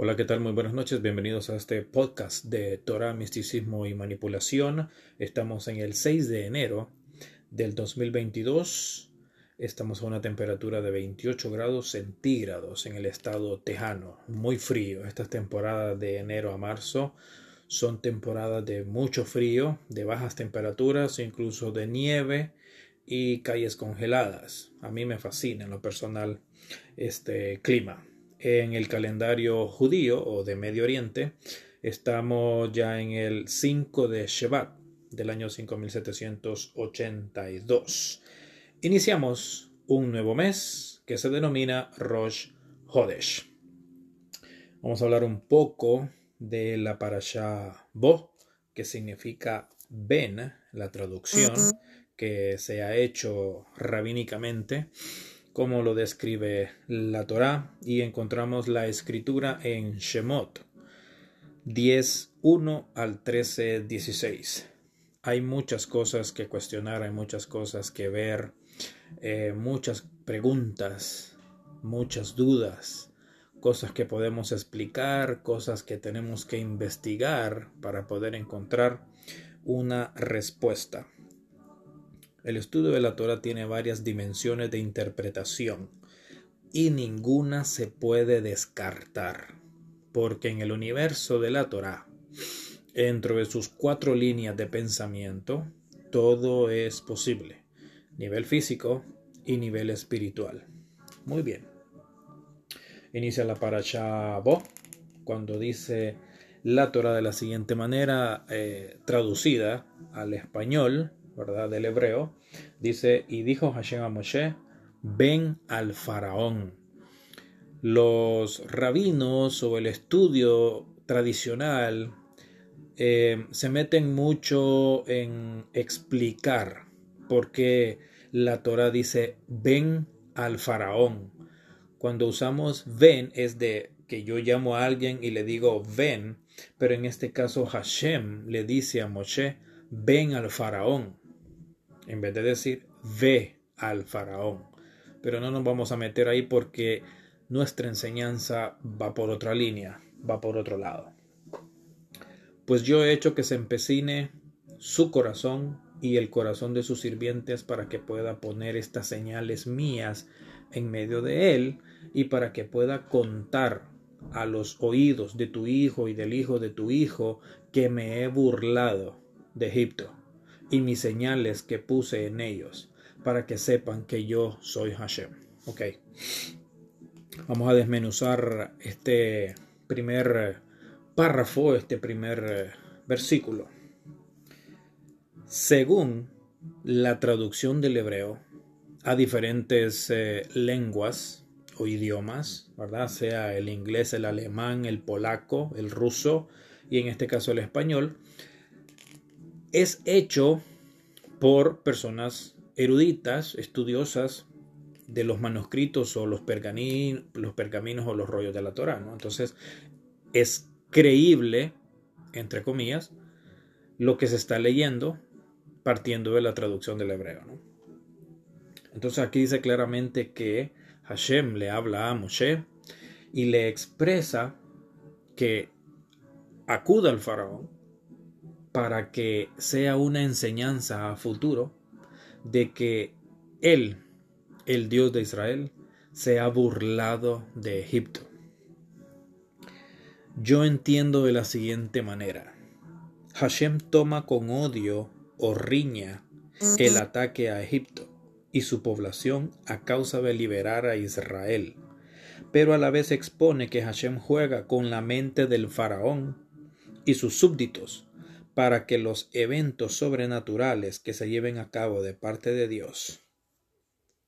Hola, ¿qué tal? Muy buenas noches. Bienvenidos a este podcast de Torah, Misticismo y Manipulación. Estamos en el 6 de enero del 2022. Estamos a una temperatura de 28 grados centígrados en el estado tejano. Muy frío. Estas temporadas de enero a marzo son temporadas de mucho frío, de bajas temperaturas, incluso de nieve y calles congeladas. A mí me fascina en lo personal este clima en el calendario judío o de Medio Oriente. Estamos ya en el 5 de Shevat del año 5782. Iniciamos un nuevo mes que se denomina Rosh Hodesh. Vamos a hablar un poco de la parasha Bo, que significa Ben, la traducción que se ha hecho rabínicamente como lo describe la Torá y encontramos la escritura en Shemot 10.1 al 13.16. Hay muchas cosas que cuestionar, hay muchas cosas que ver, eh, muchas preguntas, muchas dudas, cosas que podemos explicar, cosas que tenemos que investigar para poder encontrar una respuesta. El estudio de la Torah tiene varias dimensiones de interpretación y ninguna se puede descartar, porque en el universo de la Torah, dentro de sus cuatro líneas de pensamiento, todo es posible, nivel físico y nivel espiritual. Muy bien. Inicia la parasha Bo cuando dice la Torah de la siguiente manera, eh, traducida al español, ¿verdad? Del hebreo, dice, y dijo Hashem a Moshe, ven al faraón. Los rabinos o el estudio tradicional eh, se meten mucho en explicar por qué la Torah dice ven al faraón. Cuando usamos ven es de que yo llamo a alguien y le digo ven, pero en este caso Hashem le dice a Moshe ven al faraón en vez de decir ve al faraón. Pero no nos vamos a meter ahí porque nuestra enseñanza va por otra línea, va por otro lado. Pues yo he hecho que se empecine su corazón y el corazón de sus sirvientes para que pueda poner estas señales mías en medio de él y para que pueda contar a los oídos de tu hijo y del hijo de tu hijo que me he burlado de Egipto y mis señales que puse en ellos, para que sepan que yo soy Hashem. Ok. Vamos a desmenuzar este primer párrafo, este primer versículo. Según la traducción del hebreo a diferentes eh, lenguas o idiomas, ¿verdad? Sea el inglés, el alemán, el polaco, el ruso y en este caso el español, es hecho por personas eruditas, estudiosas de los manuscritos o los, pergaminos o los rollos de la Torah. ¿no? Entonces, es creíble, entre comillas, lo que se está leyendo partiendo de la traducción del hebreo. ¿no? Entonces aquí dice claramente que Hashem le habla a Moshe y le expresa que acuda al faraón para que sea una enseñanza a futuro de que Él, el Dios de Israel, se ha burlado de Egipto. Yo entiendo de la siguiente manera. Hashem toma con odio o riña el ataque a Egipto y su población a causa de liberar a Israel, pero a la vez expone que Hashem juega con la mente del faraón y sus súbditos para que los eventos sobrenaturales que se lleven a cabo de parte de Dios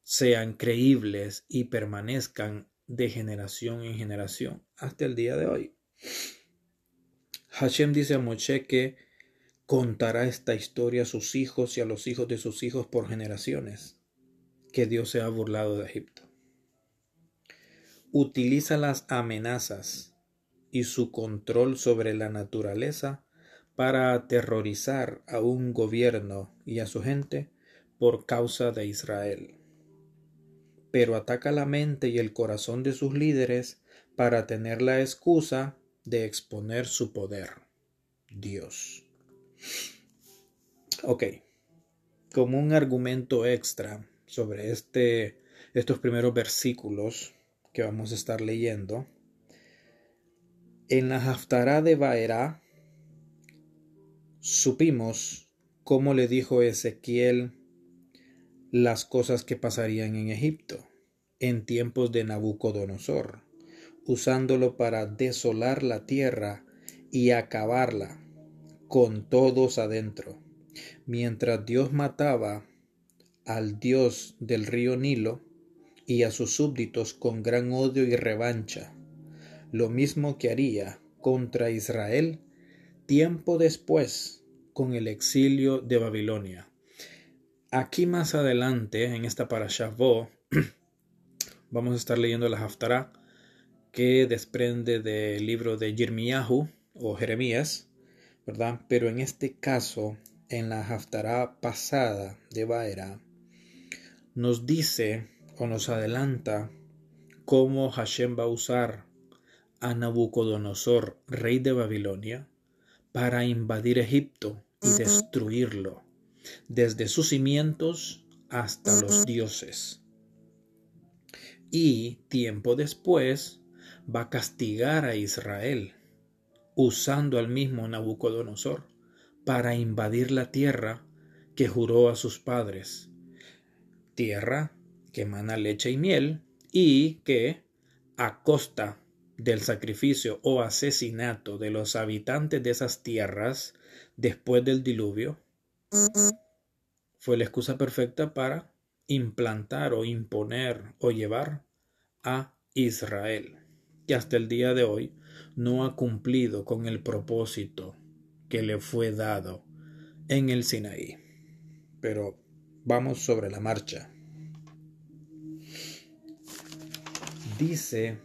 sean creíbles y permanezcan de generación en generación hasta el día de hoy. Hashem dice a Moshe que contará esta historia a sus hijos y a los hijos de sus hijos por generaciones, que Dios se ha burlado de Egipto. Utiliza las amenazas y su control sobre la naturaleza para aterrorizar a un gobierno y a su gente por causa de Israel. pero ataca la mente y el corazón de sus líderes para tener la excusa de exponer su poder. Dios. Ok, como un argumento extra sobre este, estos primeros versículos que vamos a estar leyendo, en la Haftará de Baerá supimos cómo le dijo Ezequiel las cosas que pasarían en Egipto en tiempos de Nabucodonosor, usándolo para desolar la tierra y acabarla con todos adentro, mientras Dios mataba al Dios del río Nilo y a sus súbditos con gran odio y revancha, lo mismo que haría contra Israel tiempo después con el exilio de Babilonia. Aquí más adelante, en esta parasha vamos a estar leyendo la Haftarah que desprende del libro de Jeremiah o Jeremías, ¿verdad? Pero en este caso, en la Haftarah pasada de Baera, nos dice o nos adelanta cómo Hashem va a usar a Nabucodonosor, rey de Babilonia, para invadir Egipto y destruirlo, desde sus cimientos hasta los dioses. Y tiempo después va a castigar a Israel usando al mismo Nabucodonosor para invadir la tierra que juró a sus padres, tierra que emana leche y miel y que, a costa del sacrificio o asesinato de los habitantes de esas tierras después del diluvio, fue la excusa perfecta para implantar o imponer o llevar a Israel, que hasta el día de hoy no ha cumplido con el propósito que le fue dado en el Sinaí. Pero vamos sobre la marcha. Dice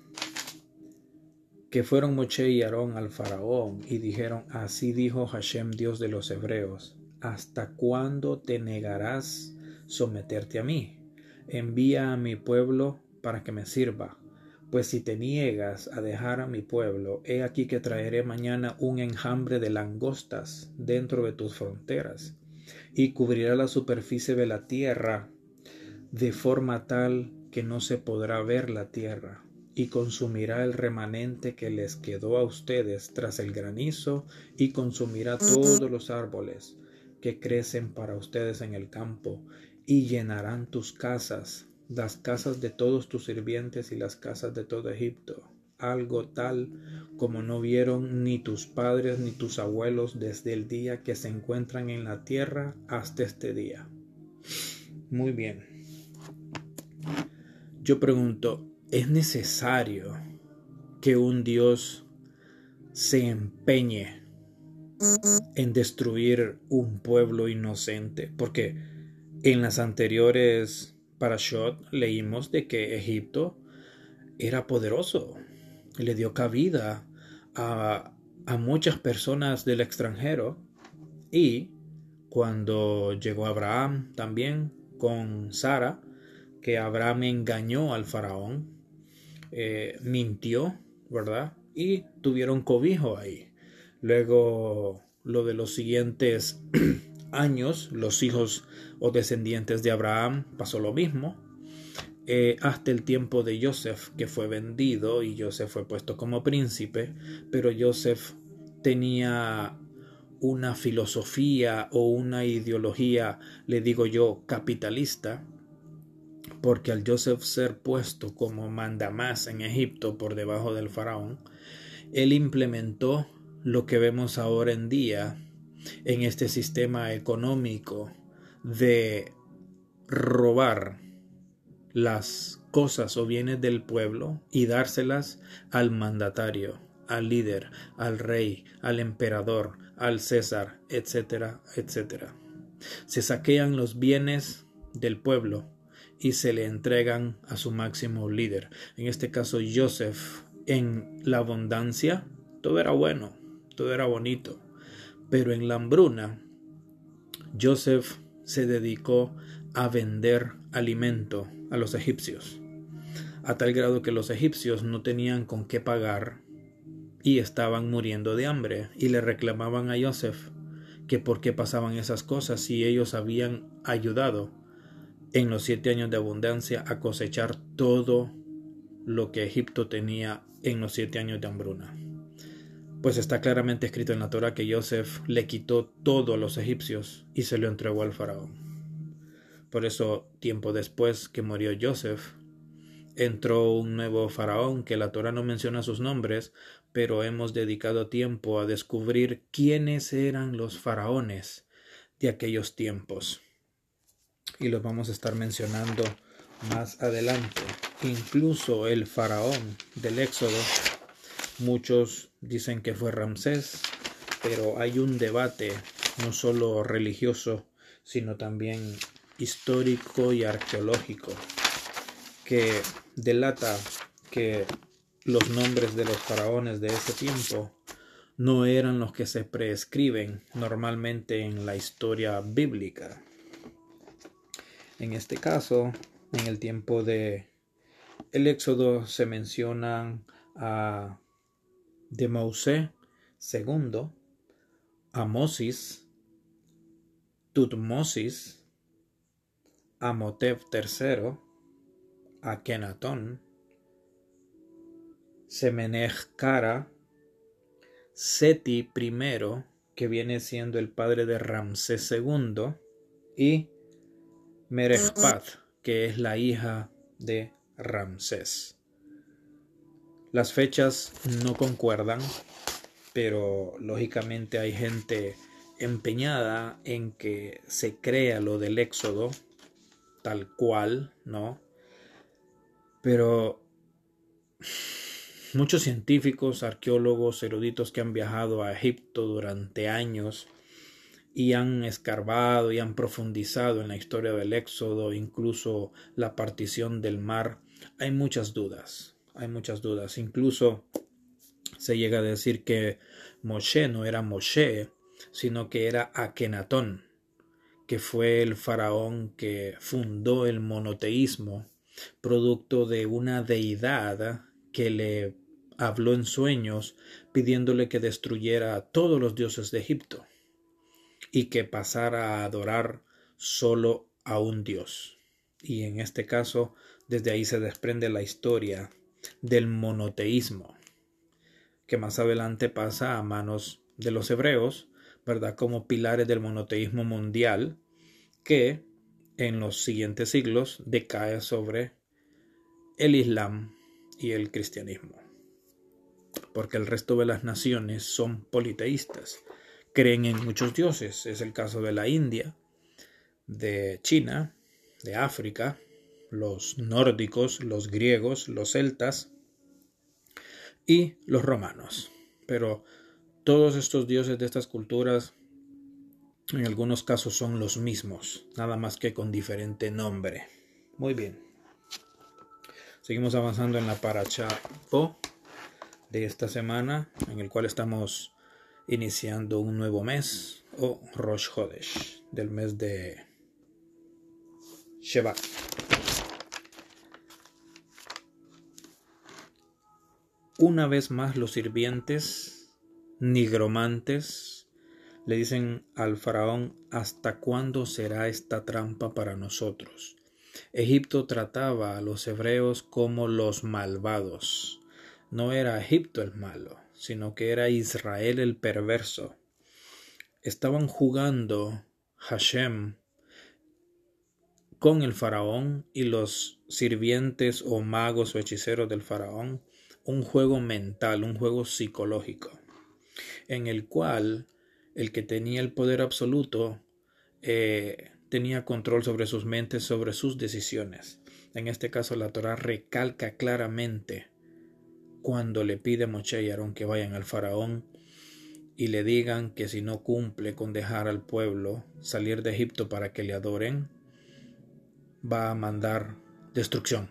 que fueron Moche y Aarón al faraón y dijeron, así dijo Hashem, Dios de los hebreos, ¿hasta cuándo te negarás someterte a mí? Envía a mi pueblo para que me sirva pues si te niegas a dejar a mi pueblo, he aquí que traeré mañana un enjambre de langostas dentro de tus fronteras, y cubrirá la superficie de la tierra de forma tal que no se podrá ver la tierra, y consumirá el remanente que les quedó a ustedes tras el granizo, y consumirá todos los árboles que crecen para ustedes en el campo, y llenarán tus casas las casas de todos tus sirvientes y las casas de todo Egipto, algo tal como no vieron ni tus padres ni tus abuelos desde el día que se encuentran en la tierra hasta este día. Muy bien. Yo pregunto, ¿es necesario que un Dios se empeñe en destruir un pueblo inocente? Porque en las anteriores Parashot leímos de que Egipto era poderoso, le dio cabida a, a muchas personas del extranjero y cuando llegó Abraham también con Sara, que Abraham engañó al faraón, eh, mintió, ¿verdad? Y tuvieron cobijo ahí. Luego lo de los siguientes años, los hijos o descendientes de Abraham pasó lo mismo, eh, hasta el tiempo de Joseph, que fue vendido y Joseph fue puesto como príncipe, pero Joseph tenía una filosofía o una ideología, le digo yo, capitalista, porque al Joseph ser puesto como mandamás en Egipto por debajo del faraón, él implementó lo que vemos ahora en día en este sistema económico de robar las cosas o bienes del pueblo y dárselas al mandatario, al líder, al rey, al emperador, al César, etcétera, etcétera. Se saquean los bienes del pueblo y se le entregan a su máximo líder. En este caso, Joseph, en la abundancia, todo era bueno, todo era bonito. Pero en la hambruna, Joseph se dedicó a vender alimento a los egipcios. a tal grado que los egipcios no tenían con qué pagar y estaban muriendo de hambre y le reclamaban a Joseph que por qué pasaban esas cosas si ellos habían ayudado en los siete años de abundancia a cosechar todo lo que Egipto tenía en los siete años de hambruna. Pues está claramente escrito en la Torah que Joseph le quitó todo a los egipcios y se lo entregó al faraón. Por eso, tiempo después que murió Joseph, entró un nuevo faraón que la Torah no menciona sus nombres, pero hemos dedicado tiempo a descubrir quiénes eran los faraones de aquellos tiempos. Y los vamos a estar mencionando más adelante. Incluso el faraón del Éxodo, muchos dicen que fue Ramsés, pero hay un debate no solo religioso, sino también histórico y arqueológico que delata que los nombres de los faraones de ese tiempo no eran los que se prescriben normalmente en la historia bíblica. En este caso, en el tiempo de el Éxodo se mencionan a de Moisés II, a Mosis, Tutmosis, Amotep III, Akenatón, Semenech Kara, Seti I, que viene siendo el padre de Ramsés II, y Merechpat, que es la hija de Ramsés. Las fechas no concuerdan, pero lógicamente hay gente empeñada en que se crea lo del éxodo tal cual, ¿no? Pero muchos científicos, arqueólogos, eruditos que han viajado a Egipto durante años y han escarbado y han profundizado en la historia del Éxodo, incluso la partición del mar, hay muchas dudas, hay muchas dudas. Incluso se llega a decir que Moshe no era Moshe, sino que era Akenatón, que fue el faraón que fundó el monoteísmo producto de una deidad que le habló en sueños pidiéndole que destruyera a todos los dioses de Egipto y que pasara a adorar solo a un dios. Y en este caso, desde ahí se desprende la historia del monoteísmo, que más adelante pasa a manos de los hebreos, ¿verdad? Como pilares del monoteísmo mundial, que en los siguientes siglos decae sobre el Islam y el cristianismo. Porque el resto de las naciones son politeístas, creen en muchos dioses. Es el caso de la India, de China, de África, los nórdicos, los griegos, los celtas y los romanos. Pero todos estos dioses de estas culturas en algunos casos son los mismos, nada más que con diferente nombre. Muy bien. Seguimos avanzando en la paracha de esta semana, en el cual estamos iniciando un nuevo mes, o Rosh Hodesh, del mes de Shevat. Una vez más los sirvientes, nigromantes, le dicen al faraón, ¿hasta cuándo será esta trampa para nosotros? Egipto trataba a los hebreos como los malvados. No era Egipto el malo, sino que era Israel el perverso. Estaban jugando Hashem con el faraón y los sirvientes o magos o hechiceros del faraón un juego mental, un juego psicológico, en el cual el que tenía el poder absoluto eh, tenía control sobre sus mentes, sobre sus decisiones. En este caso la Torah recalca claramente cuando le pide a Moshe y Aarón que vayan al faraón y le digan que si no cumple con dejar al pueblo salir de Egipto para que le adoren, va a mandar destrucción.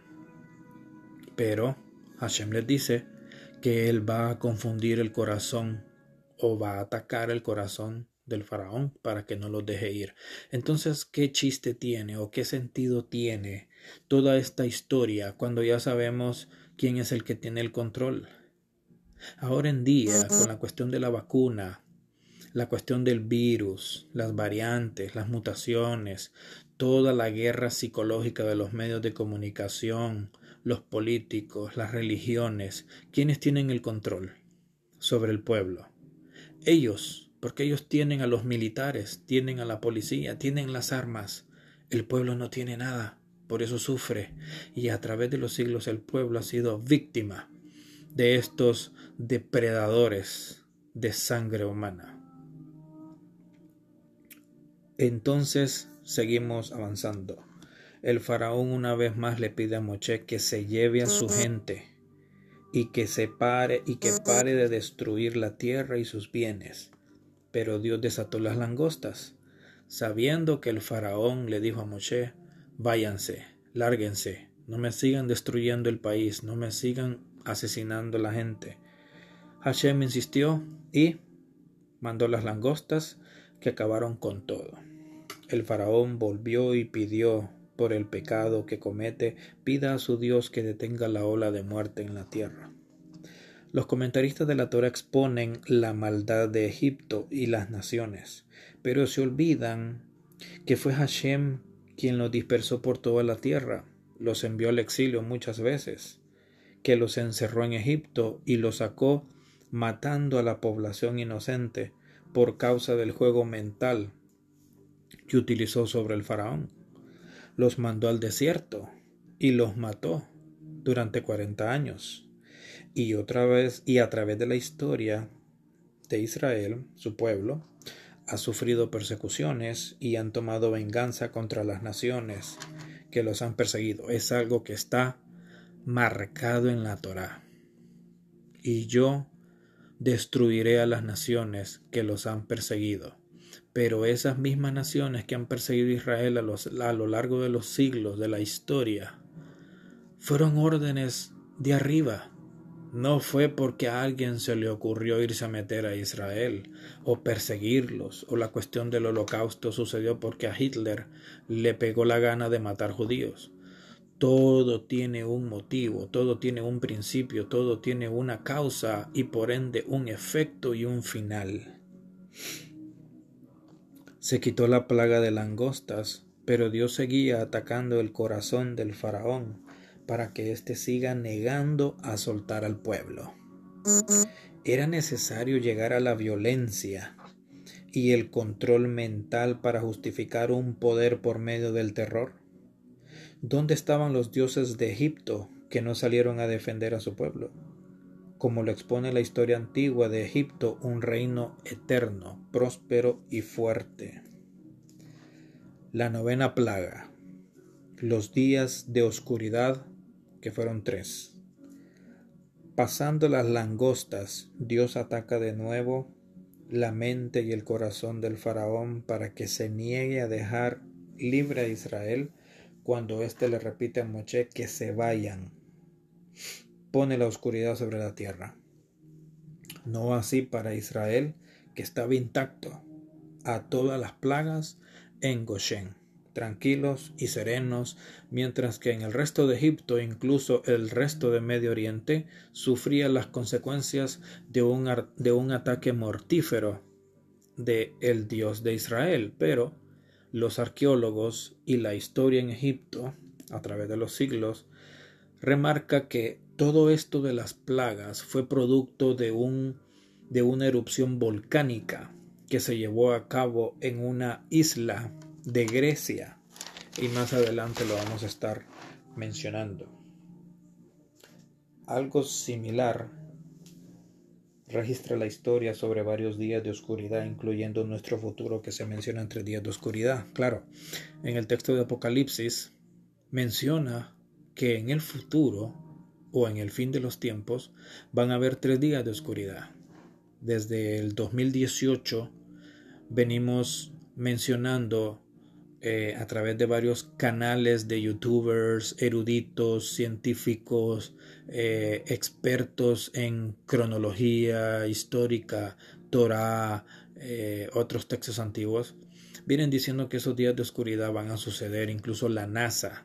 Pero Hashem les dice que él va a confundir el corazón o va a atacar el corazón del faraón para que no los deje ir. Entonces, ¿qué chiste tiene o qué sentido tiene toda esta historia cuando ya sabemos quién es el que tiene el control? Ahora en día, con la cuestión de la vacuna, la cuestión del virus, las variantes, las mutaciones, toda la guerra psicológica de los medios de comunicación, los políticos, las religiones, ¿quiénes tienen el control sobre el pueblo? Ellos, porque ellos tienen a los militares, tienen a la policía, tienen las armas. El pueblo no tiene nada, por eso sufre. Y a través de los siglos el pueblo ha sido víctima de estos depredadores de sangre humana. Entonces seguimos avanzando. El faraón una vez más le pide a Moche que se lleve a su gente y que se pare y que pare de destruir la tierra y sus bienes. Pero Dios desató las langostas, sabiendo que el faraón le dijo a Moche, váyanse, lárguense, no me sigan destruyendo el país, no me sigan asesinando la gente. Hashem insistió y mandó las langostas que acabaron con todo. El faraón volvió y pidió por el pecado que comete, pida a su Dios que detenga la ola de muerte en la tierra. Los comentaristas de la Torah exponen la maldad de Egipto y las naciones, pero se olvidan que fue Hashem quien los dispersó por toda la tierra, los envió al exilio muchas veces, que los encerró en Egipto y los sacó matando a la población inocente por causa del juego mental que utilizó sobre el faraón los mandó al desierto y los mató durante cuarenta años. Y otra vez, y a través de la historia de Israel, su pueblo, ha sufrido persecuciones y han tomado venganza contra las naciones que los han perseguido. Es algo que está marcado en la Torá. Y yo destruiré a las naciones que los han perseguido. Pero esas mismas naciones que han perseguido a Israel a, lo largo de los siglos de la historia fueron órdenes de arriba. No fue porque a alguien se le ocurrió irse a meter a Israel o perseguirlos, o la cuestión del holocausto sucedió porque a Hitler le pegó la gana de matar judíos. Todo tiene un motivo, todo tiene un principio, todo tiene una causa y por ende un efecto y un final. Se quitó la plaga de langostas, pero Dios seguía atacando el corazón del faraón para que éste siga negando a soltar al pueblo. Era necesario llegar a la violencia y el control mental para justificar un poder por medio del terror. ¿Dónde estaban los dioses de Egipto que no salieron a defender a su pueblo? como lo expone la historia antigua de Egipto, un reino eterno, próspero y fuerte. La novena plaga, los días de oscuridad, que fueron tres. Pasando las langostas, Dios ataca de nuevo la mente y el corazón del faraón para que se niegue a dejar libre a Israel cuando éste le repite a Moche que se vayan pone la oscuridad sobre la tierra. No así para Israel, que estaba intacto a todas las plagas en Goshen, tranquilos y serenos, mientras que en el resto de Egipto, incluso el resto de Medio Oriente, sufría las consecuencias de un, de un ataque mortífero de el Dios de Israel. Pero los arqueólogos y la historia en Egipto, a través de los siglos, remarca que todo esto de las plagas fue producto de, un, de una erupción volcánica que se llevó a cabo en una isla de Grecia y más adelante lo vamos a estar mencionando. Algo similar registra la historia sobre varios días de oscuridad, incluyendo nuestro futuro que se menciona entre días de oscuridad. Claro, en el texto de Apocalipsis menciona que en el futuro o en el fin de los tiempos van a haber tres días de oscuridad. Desde el 2018 venimos mencionando eh, a través de varios canales de youtubers, eruditos, científicos, eh, expertos en cronología histórica, Torah, eh, otros textos antiguos, vienen diciendo que esos días de oscuridad van a suceder. Incluso la NASA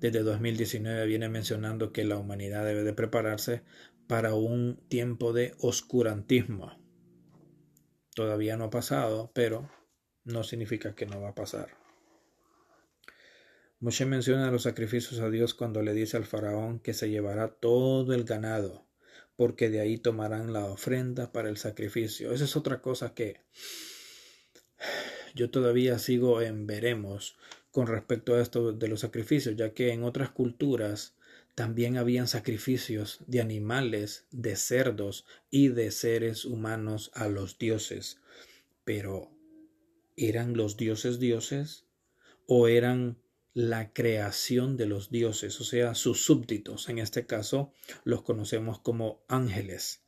desde 2019 viene mencionando que la humanidad debe de prepararse para un tiempo de oscurantismo. Todavía no ha pasado, pero no significa que no va a pasar. Moshe menciona los sacrificios a Dios cuando le dice al faraón que se llevará todo el ganado, porque de ahí tomarán la ofrenda para el sacrificio. Esa es otra cosa que yo todavía sigo en veremos con respecto a esto de los sacrificios, ya que en otras culturas también habían sacrificios de animales, de cerdos y de seres humanos a los dioses. Pero, ¿eran los dioses dioses? ¿O eran la creación de los dioses, o sea, sus súbditos? En este caso, los conocemos como ángeles.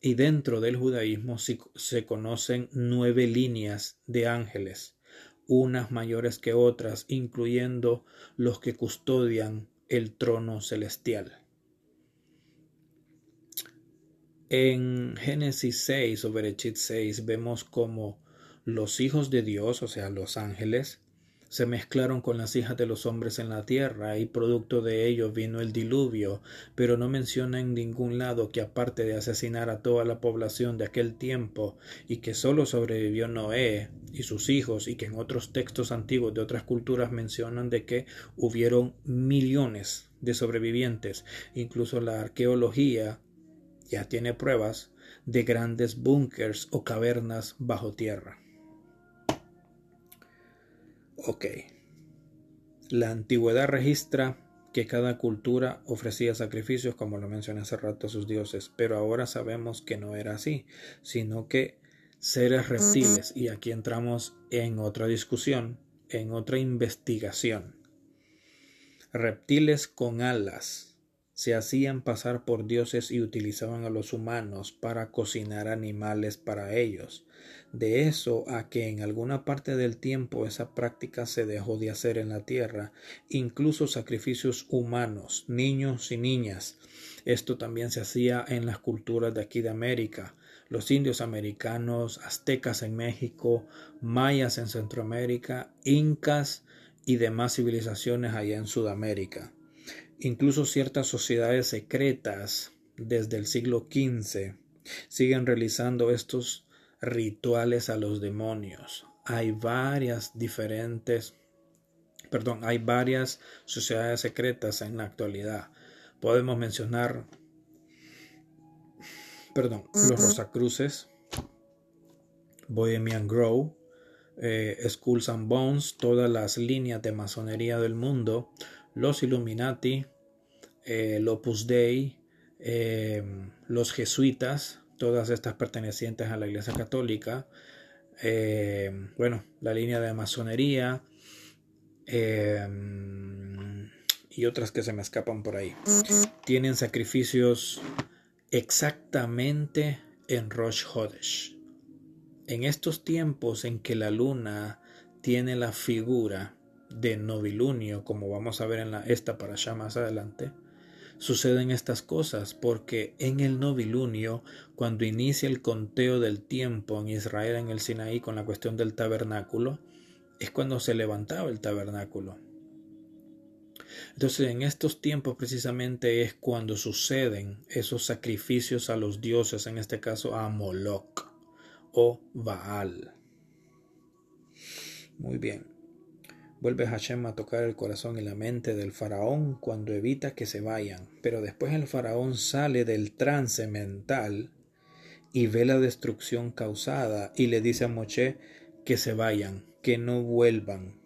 Y dentro del judaísmo se conocen nueve líneas de ángeles, unas mayores que otras, incluyendo los que custodian el trono celestial. En Génesis 6 o Berechit 6 vemos como los hijos de Dios, o sea, los ángeles, se mezclaron con las hijas de los hombres en la tierra y producto de ello vino el diluvio, pero no menciona en ningún lado que aparte de asesinar a toda la población de aquel tiempo y que sólo sobrevivió Noé y sus hijos y que en otros textos antiguos de otras culturas mencionan de que hubieron millones de sobrevivientes, incluso la arqueología ya tiene pruebas de grandes búnkers o cavernas bajo tierra. Ok. La antigüedad registra que cada cultura ofrecía sacrificios, como lo mencioné hace rato, a sus dioses, pero ahora sabemos que no era así, sino que seres reptiles, y aquí entramos en otra discusión, en otra investigación. Reptiles con alas se hacían pasar por dioses y utilizaban a los humanos para cocinar animales para ellos. De eso a que en alguna parte del tiempo esa práctica se dejó de hacer en la tierra, incluso sacrificios humanos, niños y niñas. Esto también se hacía en las culturas de aquí de América. Los indios americanos, aztecas en México, mayas en Centroamérica, incas y demás civilizaciones allá en Sudamérica. Incluso ciertas sociedades secretas desde el siglo XV siguen realizando estos rituales a los demonios. Hay varias diferentes, perdón, hay varias sociedades secretas en la actualidad. Podemos mencionar, perdón, los Rosacruces, Bohemian Grove, eh, Skulls and Bones, todas las líneas de masonería del mundo, los Illuminati, eh, el Opus Dei, eh, los jesuitas, todas estas pertenecientes a la Iglesia Católica, eh, bueno, la línea de masonería eh, y otras que se me escapan por ahí. Tienen sacrificios exactamente en Rosh Hodesh. En estos tiempos en que la luna tiene la figura de novilunio, como vamos a ver en esta para allá más adelante, suceden estas cosas porque en el novilunio, cuando inicia el conteo del tiempo en Israel en el Sinaí con la cuestión del tabernáculo, es cuando se levantaba el tabernáculo. Entonces en estos tiempos precisamente es cuando suceden esos sacrificios a los dioses, en este caso a Moloch o Baal. Muy bien. Vuelve Hashem a tocar el corazón y la mente del faraón cuando evita que se vayan, pero después el faraón sale del trance mental y ve la destrucción causada y le dice a Moshe que se vayan, que no vuelvan.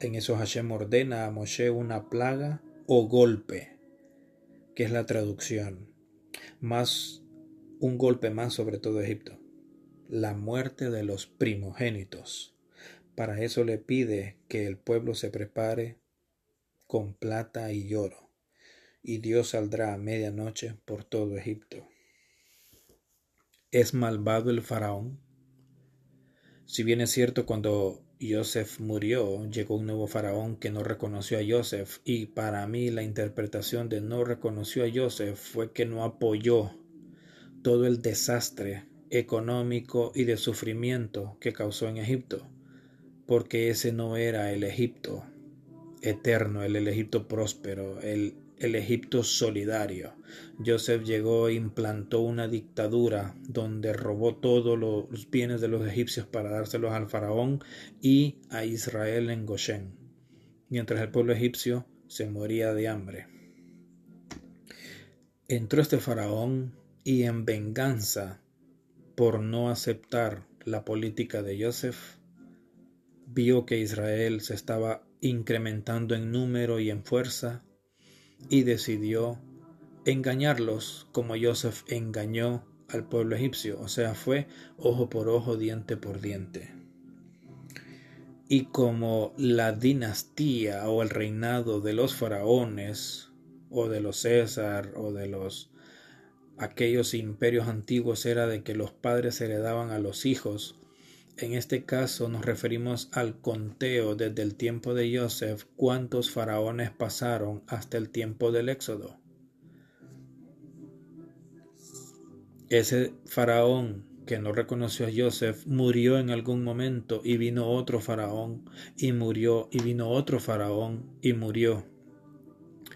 En eso Hashem ordena a Moshe una plaga o golpe, que es la traducción, más un golpe más sobre todo Egipto, la muerte de los primogénitos. Para eso le pide que el pueblo se prepare con plata y oro, y Dios saldrá a medianoche por todo Egipto. ¿Es malvado el faraón? Si bien es cierto cuando Joseph murió, llegó un nuevo faraón que no reconoció a Joseph y para mí la interpretación de no reconoció a Joseph fue que no apoyó todo el desastre económico y de sufrimiento que causó en Egipto, porque ese no era el Egipto eterno, el, Egipto próspero, el, el Egipto solidario. Joseph llegó e implantó una dictadura donde robó todos los bienes de los egipcios para dárselos al faraón y a Israel en Goshen, mientras el pueblo egipcio se moría de hambre. Entró este faraón y en venganza por no aceptar la política de Joseph, vio que Israel se estaba incrementando en número y en fuerza y decidió engañarlos como Joseph engañó al pueblo egipcio, o sea, fue ojo por ojo, diente por diente. Y como la dinastía o el reinado de los faraones o de los César o de los aquellos imperios antiguos era de que los padres heredaban a los hijos en este caso nos referimos al conteo desde el tiempo de Joseph cuántos faraones pasaron hasta el tiempo del Éxodo. Ese faraón que no reconoció a Joseph murió en algún momento y vino otro faraón y murió y vino otro faraón y murió.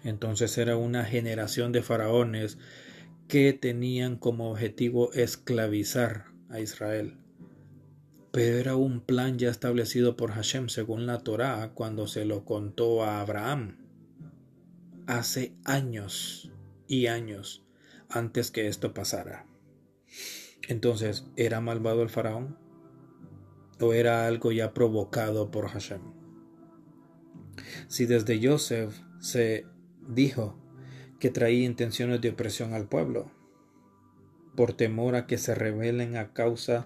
Entonces era una generación de faraones que tenían como objetivo esclavizar a Israel pero era un plan ya establecido por Hashem según la Torá cuando se lo contó a Abraham hace años y años antes que esto pasara. Entonces, ¿era malvado el faraón? ¿O era algo ya provocado por Hashem? Si desde Joseph se dijo que traía intenciones de opresión al pueblo, por temor a que se rebelen a causa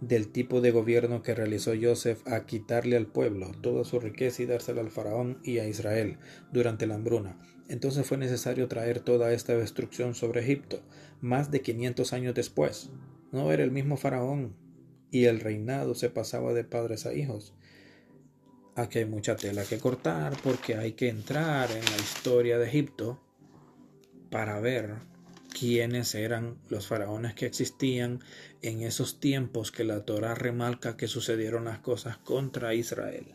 del tipo de gobierno que realizó Joseph a quitarle al pueblo toda su riqueza y dársela al faraón y a Israel durante la hambruna. Entonces fue necesario traer toda esta destrucción sobre Egipto, más de 500 años después. No era el mismo faraón y el reinado se pasaba de padres a hijos. Aquí hay mucha tela que cortar porque hay que entrar en la historia de Egipto para ver quiénes eran los faraones que existían en esos tiempos que la Torah remarca que sucedieron las cosas contra Israel.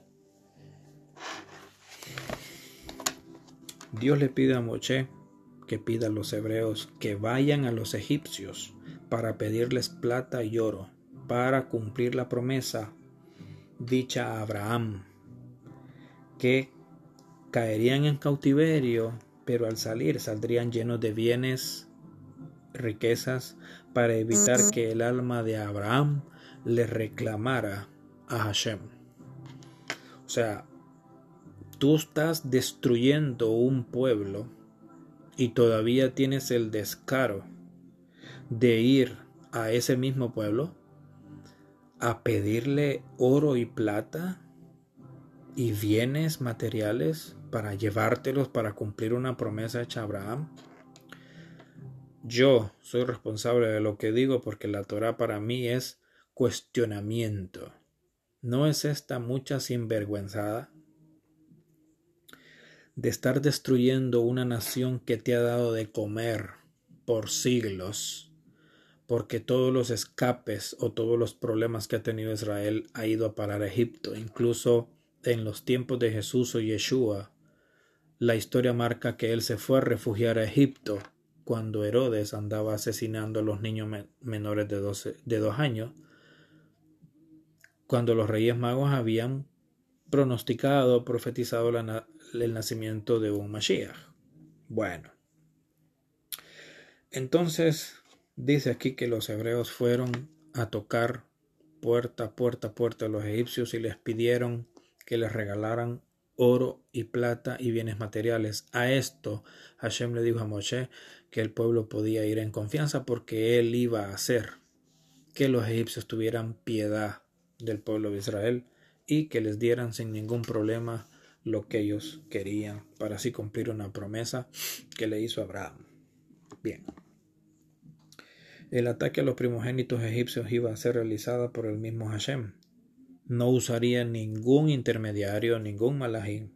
Dios le pide a Moche que pida a los hebreos que vayan a los egipcios para pedirles plata y oro para cumplir la promesa dicha a Abraham, que caerían en cautiverio, pero al salir saldrían llenos de bienes riquezas para evitar que el alma de Abraham le reclamara a Hashem. O sea, tú estás destruyendo un pueblo y todavía tienes el descaro de ir a ese mismo pueblo a pedirle oro y plata y bienes materiales para llevártelos para cumplir una promesa hecha a Abraham. Yo soy responsable de lo que digo porque la Torah para mí es cuestionamiento. ¿No es esta mucha sinvergüenzada? De estar destruyendo una nación que te ha dado de comer por siglos, porque todos los escapes o todos los problemas que ha tenido Israel ha ido a parar a Egipto, incluso en los tiempos de Jesús o Yeshua. La historia marca que él se fue a refugiar a Egipto cuando Herodes andaba asesinando a los niños menores de, de dos años, cuando los reyes magos habían pronosticado, profetizado el nacimiento de un Mashiach. Bueno, entonces dice aquí que los hebreos fueron a tocar puerta, puerta, puerta a los egipcios y les pidieron que les regalaran oro y plata y bienes materiales. A esto Hashem le dijo a Moshe que el pueblo podía ir en confianza porque él iba a hacer que los egipcios tuvieran piedad del pueblo de Israel y que les dieran sin ningún problema lo que ellos querían para así cumplir una promesa que le hizo Abraham. Bien. El ataque a los primogénitos egipcios iba a ser realizado por el mismo Hashem, no usaría ningún intermediario, ningún malajín.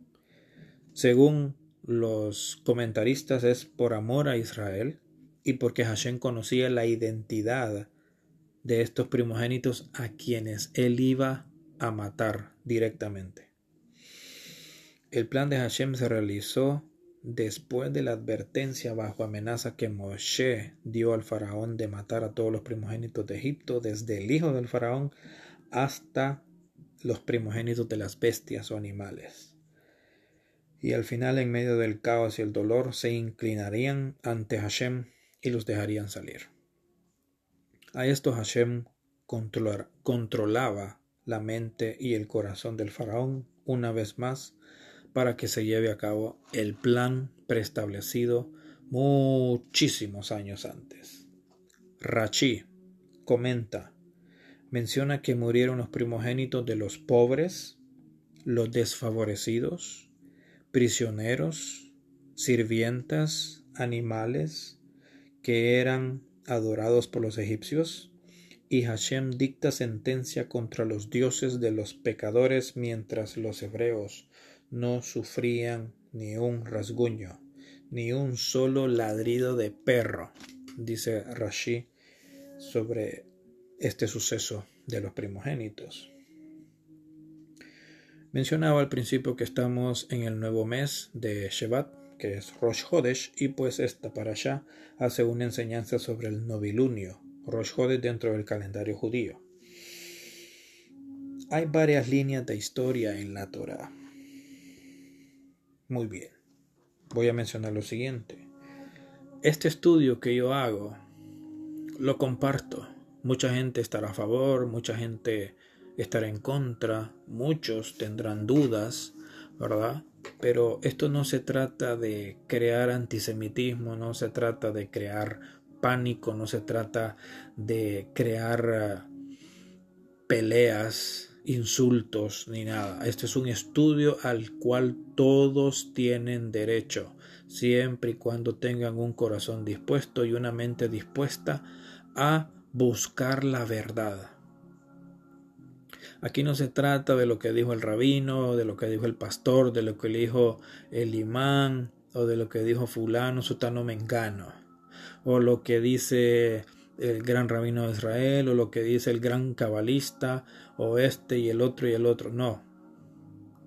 Según los comentaristas es por amor a Israel y porque Hashem conocía la identidad de estos primogénitos a quienes él iba a matar directamente. El plan de Hashem se realizó después de la advertencia bajo amenaza que Moshe dio al faraón de matar a todos los primogénitos de Egipto, desde el hijo del faraón hasta los primogénitos de las bestias o animales. Y al final, en medio del caos y el dolor, se inclinarían ante Hashem y los dejarían salir. A esto Hashem controlaba la mente y el corazón del faraón una vez más para que se lleve a cabo el plan preestablecido muchísimos años antes. Rachi comenta, menciona que murieron los primogénitos de los pobres, los desfavorecidos, prisioneros, sirvientas, animales, que eran adorados por los egipcios, y Hashem dicta sentencia contra los dioses de los pecadores mientras los hebreos no sufrían ni un rasguño, ni un solo ladrido de perro, dice Rashi sobre este suceso de los primogénitos. Mencionaba al principio que estamos en el nuevo mes de Shevat, que es Rosh Hodesh, y pues esta para allá hace una enseñanza sobre el novilunio, Rosh Hodesh dentro del calendario judío. Hay varias líneas de historia en la Torah. Muy bien, voy a mencionar lo siguiente. Este estudio que yo hago lo comparto. Mucha gente estará a favor, mucha gente estará en contra, muchos tendrán dudas, ¿verdad? Pero esto no se trata de crear antisemitismo, no se trata de crear pánico, no se trata de crear eh, peleas, insultos ni nada. Este es un estudio al cual todos tienen derecho, siempre y cuando tengan un corazón dispuesto y una mente dispuesta a buscar la verdad. Aquí no se trata de lo que dijo el rabino, de lo que dijo el pastor, de lo que dijo el imán, o de lo que dijo fulano, sutano, mengano, o lo que dice el gran rabino de Israel, o lo que dice el gran cabalista, o este y el otro y el otro. No.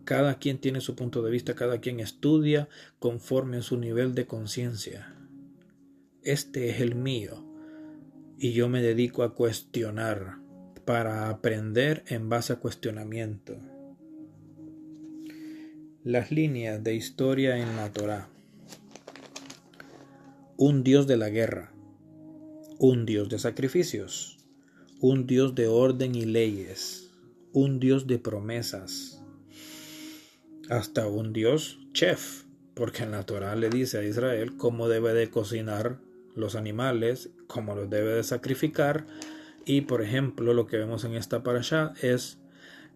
Cada quien tiene su punto de vista, cada quien estudia conforme a su nivel de conciencia. Este es el mío, y yo me dedico a cuestionar para aprender en base a cuestionamiento. Las líneas de historia en la Torá. Un Dios de la guerra, un Dios de sacrificios, un Dios de orden y leyes, un Dios de promesas, hasta un Dios chef, porque en la Torá le dice a Israel cómo debe de cocinar los animales, cómo los debe de sacrificar, y por ejemplo, lo que vemos en esta parasha es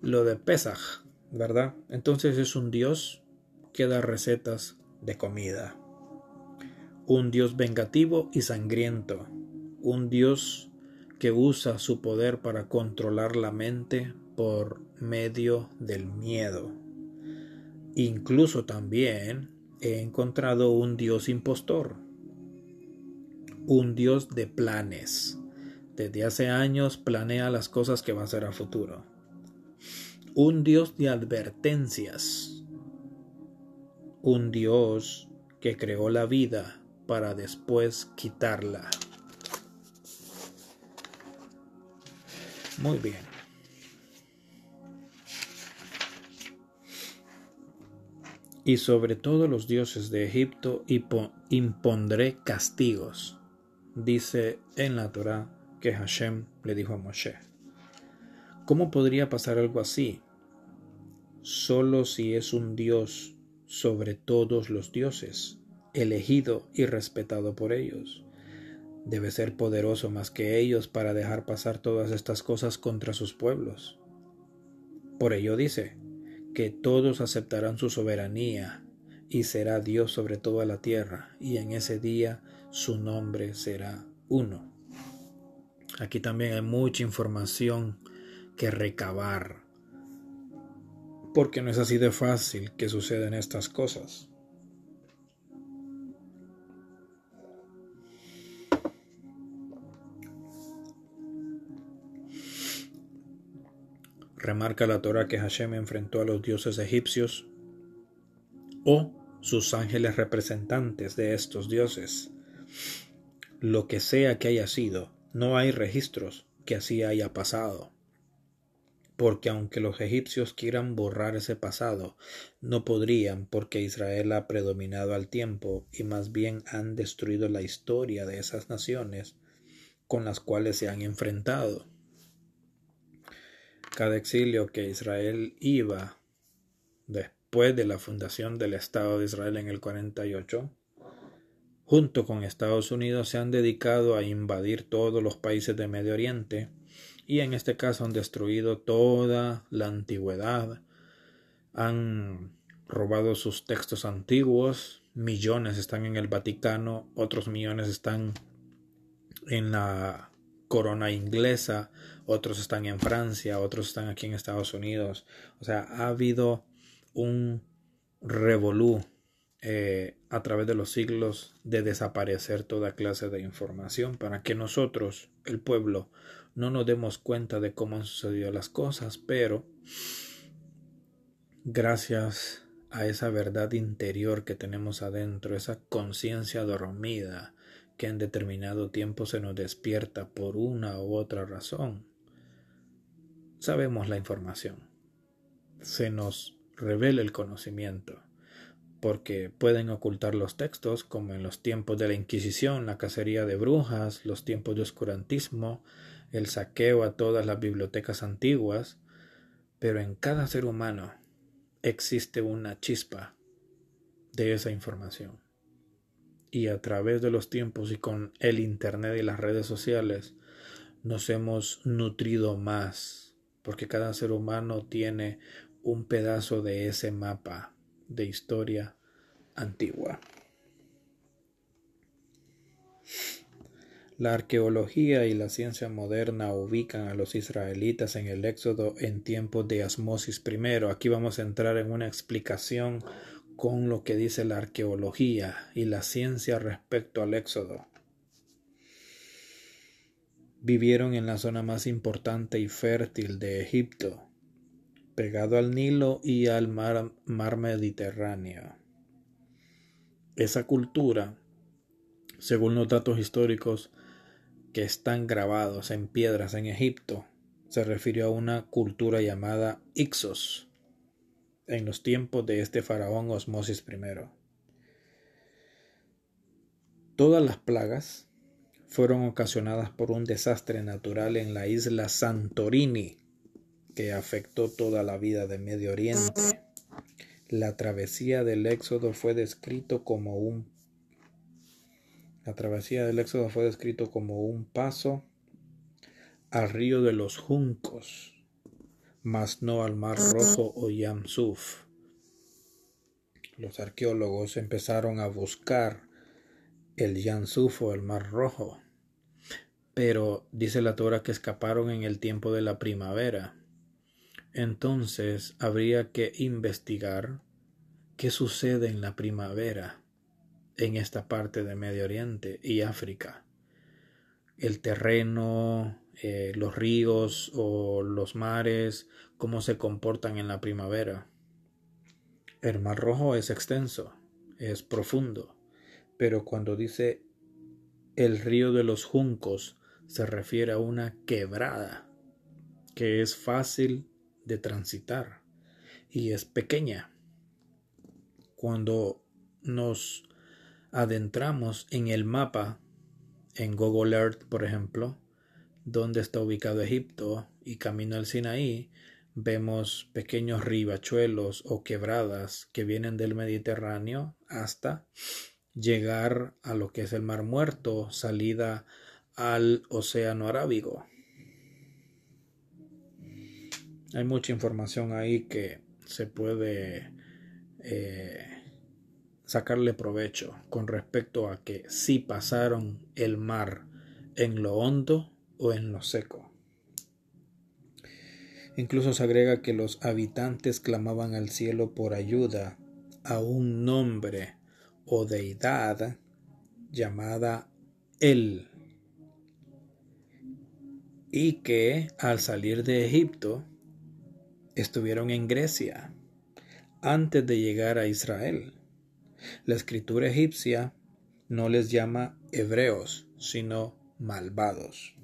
lo de Pesach, ¿verdad? Entonces es un Dios que da recetas de comida. Un Dios vengativo y sangriento. Un Dios que usa su poder para controlar la mente por medio del miedo. Incluso también he encontrado un Dios impostor. Un Dios de planes desde hace años planea las cosas que va a hacer a futuro. Un Dios de advertencias. Un Dios que creó la vida para después quitarla. Muy bien. Y sobre todos los dioses de Egipto impondré castigos, dice en la Torah que Hashem le dijo a Moshe. ¿Cómo podría pasar algo así? Solo si es un Dios sobre todos los dioses, elegido y respetado por ellos. Debe ser poderoso más que ellos para dejar pasar todas estas cosas contra sus pueblos. Por ello dice, que todos aceptarán su soberanía y será Dios sobre toda la tierra, y en ese día su nombre será uno. Aquí también hay mucha información que recabar. Porque no es así de fácil que suceden estas cosas. Remarca la Torah que Hashem enfrentó a los dioses egipcios o sus ángeles representantes de estos dioses. Lo que sea que haya sido, no hay registros que así haya pasado. Porque aunque los egipcios quieran borrar ese pasado, no podrían porque Israel ha predominado al tiempo y más bien han destruido la historia de esas naciones con las cuales se han enfrentado. Cada exilio que Israel iba después de la fundación del Estado de Israel en el 48, junto con Estados Unidos, se han dedicado a invadir todos los países de Medio Oriente y en este caso han destruido toda la antigüedad, han robado sus textos antiguos, millones están en el Vaticano, otros millones están en la corona inglesa, otros están en Francia, otros están aquí en Estados Unidos. O sea, ha habido un revolú eh, a través de los siglos de desaparecer toda clase de información para que nosotros, el pueblo, no nos demos cuenta de cómo han sucedido las cosas, pero gracias a esa verdad interior que tenemos adentro, esa conciencia dormida, que en determinado tiempo se nos despierta por una u otra razón. Sabemos la información. Se nos revela el conocimiento, porque pueden ocultar los textos, como en los tiempos de la Inquisición, la cacería de brujas, los tiempos de oscurantismo, el saqueo a todas las bibliotecas antiguas, pero en cada ser humano existe una chispa de esa información. Y a través de los tiempos y con el Internet y las redes sociales nos hemos nutrido más, porque cada ser humano tiene un pedazo de ese mapa de historia antigua. La arqueología y la ciencia moderna ubican a los israelitas en el Éxodo en tiempos de Asmosis I. Aquí vamos a entrar en una explicación con lo que dice la arqueología y la ciencia respecto al éxodo. Vivieron en la zona más importante y fértil de Egipto, pegado al Nilo y al mar, Mediterráneo. Esa cultura, según los datos históricos que están grabados en piedras en Egipto, se refirió a una cultura llamada Ixos, en los tiempos de este faraón Osmosis I. Todas las plagas fueron ocasionadas por un desastre natural en la isla Santorini que afectó toda la vida de Medio Oriente. La travesía del Éxodo fue descrito como un la travesía del Éxodo fue descrito como un paso al río de los juncos mas no al Mar Rojo o Yamsuf. Los arqueólogos empezaron a buscar el Yamsuf o el Mar Rojo, pero dice la Torah que escaparon en el tiempo de la primavera. Entonces habría que investigar qué sucede en la primavera en esta parte de Medio Oriente y África. El terreno, eh, los ríos o los mares, cómo se comportan en la primavera. El Mar Rojo es extenso, es profundo, pero cuando dice el río de los juncos se refiere a una quebrada que es fácil de transitar y es pequeña. Cuando nos adentramos en el mapa, en Google Earth, por ejemplo, donde está ubicado Egipto y camino al Sinaí, vemos pequeños ribachuelos o quebradas que vienen del Mediterráneo hasta llegar a lo que es el Mar Muerto, salida al Océano Arábigo. Hay mucha información ahí que se puede eh, sacarle provecho con respecto a que si pasaron el mar en lo hondo o en lo seco. Incluso se agrega que los habitantes clamaban al cielo por ayuda a un nombre o deidad llamada El, y que al salir de Egipto estuvieron en Grecia antes de llegar a Israel. La escritura egipcia no les llama hebreos, sino malvados.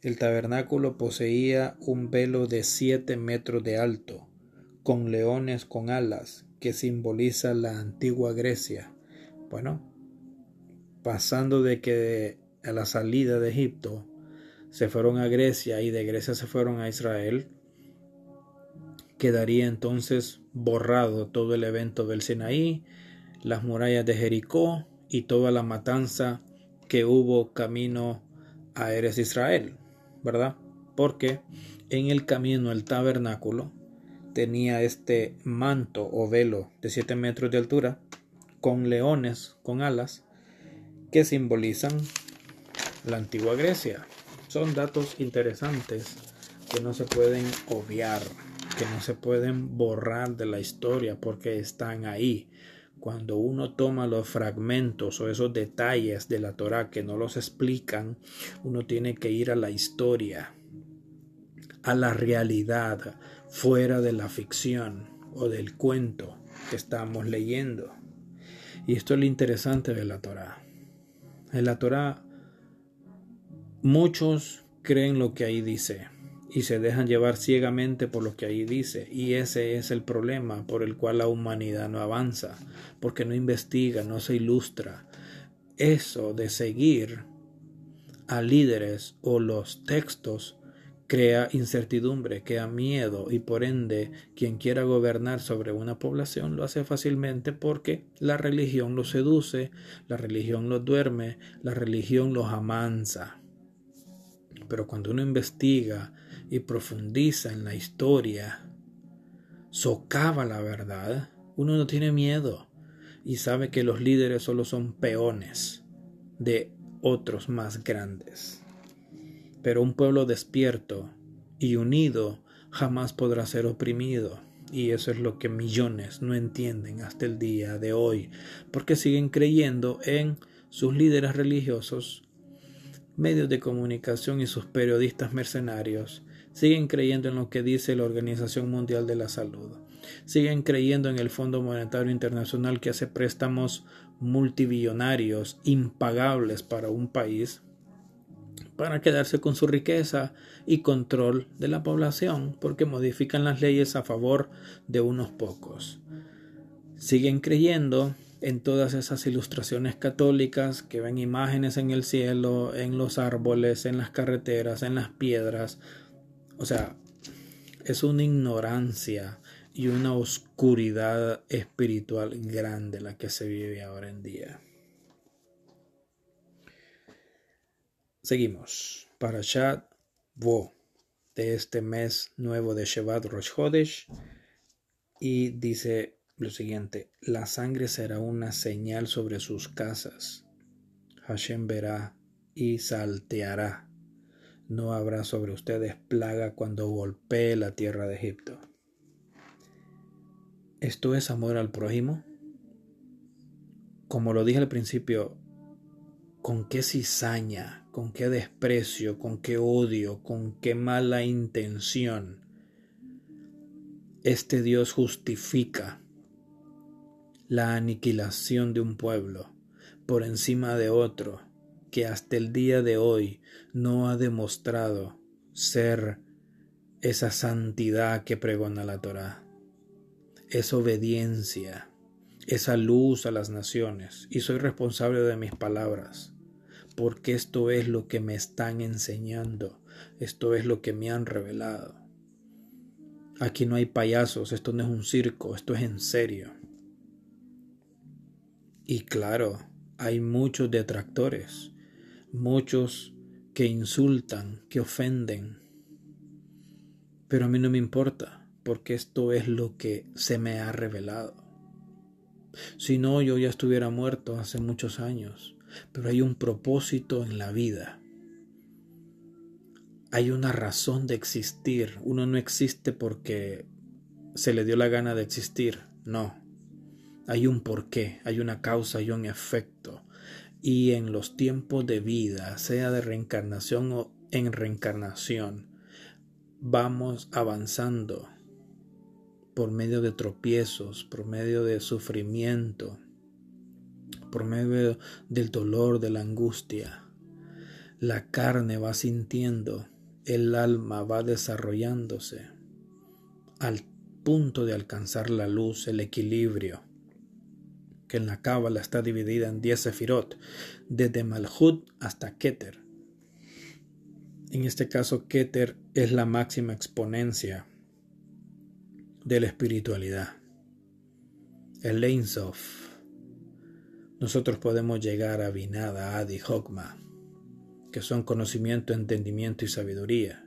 El tabernáculo poseía un velo de siete metros de alto, con leones con alas, que simboliza la antigua Grecia. Bueno, pasando de que a la salida de Egipto se fueron a Grecia y de Grecia se fueron a Israel, quedaría entonces borrado todo el evento del Sinaí, las murallas de Jericó y toda la matanza que hubo camino a Eres Israel, ¿verdad? Porque en el camino al tabernáculo tenía este manto o velo de 7 metros de altura con leones con alas que simbolizan la antigua Grecia. Son datos interesantes que no se pueden obviar, que no se pueden borrar de la historia porque están ahí. Cuando uno toma los fragmentos o esos detalles de la Torah que no los explican, uno tiene que ir a la historia, a la realidad, fuera de la ficción o del cuento que estamos leyendo. Y esto es lo interesante de la Torah. En la Torah muchos creen lo que ahí dice y se dejan llevar ciegamente por lo que ahí dice. Y ese es el problema por el cual la humanidad no avanza, porque no investiga, no se ilustra. Eso de seguir a líderes o los textos crea incertidumbre, crea miedo y por ende quien quiera gobernar sobre una población lo hace fácilmente porque la religión los seduce, la religión los duerme, la religión los amansa. Pero cuando uno investiga y profundiza en la historia, socava la verdad, uno no tiene miedo y sabe que los líderes solo son peones de otros más grandes. Pero un pueblo despierto y unido jamás podrá ser oprimido. Y eso es lo que millones no entienden hasta el día de hoy, porque siguen creyendo en sus líderes religiosos, medios de comunicación y sus periodistas mercenarios, siguen creyendo en lo que dice la Organización Mundial de la Salud, siguen creyendo en el Fondo Monetario Internacional que hace préstamos multibillonarios impagables para un país para quedarse con su riqueza y control de la población, porque modifican las leyes a favor de unos pocos. Siguen creyendo en todas esas ilustraciones católicas que ven imágenes en el cielo, en los árboles, en las carreteras, en las piedras. O sea, es una ignorancia y una oscuridad espiritual grande la que se vive ahora en día. Seguimos. Parashat Vo de este mes nuevo de Shevat Rosh Hodesh. Y dice lo siguiente: La sangre será una señal sobre sus casas. Hashem verá y salteará. No habrá sobre ustedes plaga cuando golpee la tierra de Egipto. ¿Esto es amor al prójimo? Como lo dije al principio, con qué cizaña, con qué desprecio, con qué odio, con qué mala intención este Dios justifica la aniquilación de un pueblo por encima de otro que hasta el día de hoy no ha demostrado ser esa santidad que pregona la Torá, esa obediencia, esa luz a las naciones, y soy responsable de mis palabras porque esto es lo que me están enseñando, esto es lo que me han revelado. Aquí no hay payasos, esto no es un circo, esto es en serio. Y claro, hay muchos detractores, muchos que insultan, que ofenden. Pero a mí no me importa, porque esto es lo que se me ha revelado. Si no, yo ya estuviera muerto hace muchos años pero hay un propósito en la vida. Hay una razón de existir. Uno no existe porque se le dio la gana de existir. No. Hay un porqué, hay una causa y un efecto. Y en los tiempos de vida, sea de reencarnación o en reencarnación, vamos avanzando por medio de tropiezos, por medio de sufrimiento, por medio del dolor, de la angustia. La carne va sintiendo, el alma va desarrollándose al punto de alcanzar la luz, el equilibrio, que en la cábala está dividida en 10 sefirot, desde Malhut hasta Keter. En este caso, Keter es la máxima exponencia de la espiritualidad. El Leinsof. Nosotros podemos llegar a Vinada, Adi, Hokma, que son conocimiento, entendimiento y sabiduría.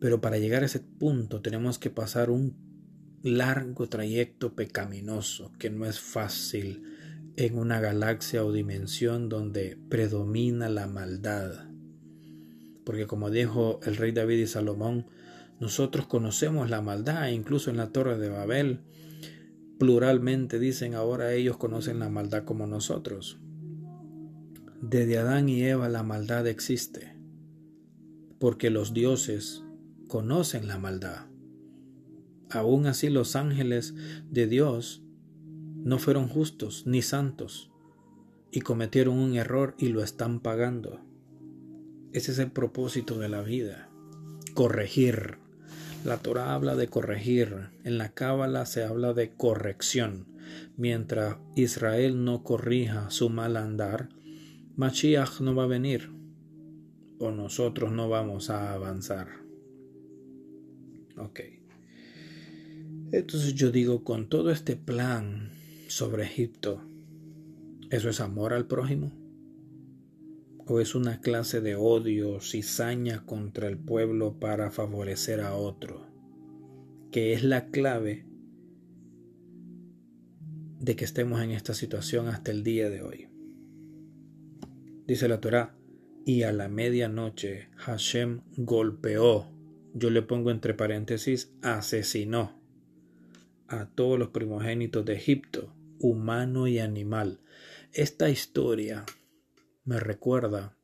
Pero para llegar a ese punto tenemos que pasar un largo trayecto pecaminoso que no es fácil en una galaxia o dimensión donde predomina la maldad. Porque como dijo el rey David y Salomón, nosotros conocemos la maldad, incluso en la torre de Babel, pluralmente dicen ahora ellos conocen la maldad como nosotros. Desde Adán y Eva la maldad existe, porque los dioses conocen la maldad. Aún así los ángeles de Dios no fueron justos ni santos y cometieron un error y lo están pagando. Ese es el propósito de la vida, corregir. La Torah habla de corregir, en la Cábala se habla de corrección. Mientras Israel no corrija su mal andar, Mashiach no va a venir o nosotros no vamos a avanzar. Ok. Entonces yo digo, con todo este plan sobre Egipto, ¿eso es amor al prójimo? ¿O es una clase de odio, cizaña contra el pueblo para favorecer a otro? Que es la clave de que estemos en esta situación hasta el día de hoy. Dice la Torah, y a la medianoche Hashem golpeó, yo le pongo entre paréntesis, asesinó a todos los primogénitos de Egipto, humano y animal. Esta historia me recuerda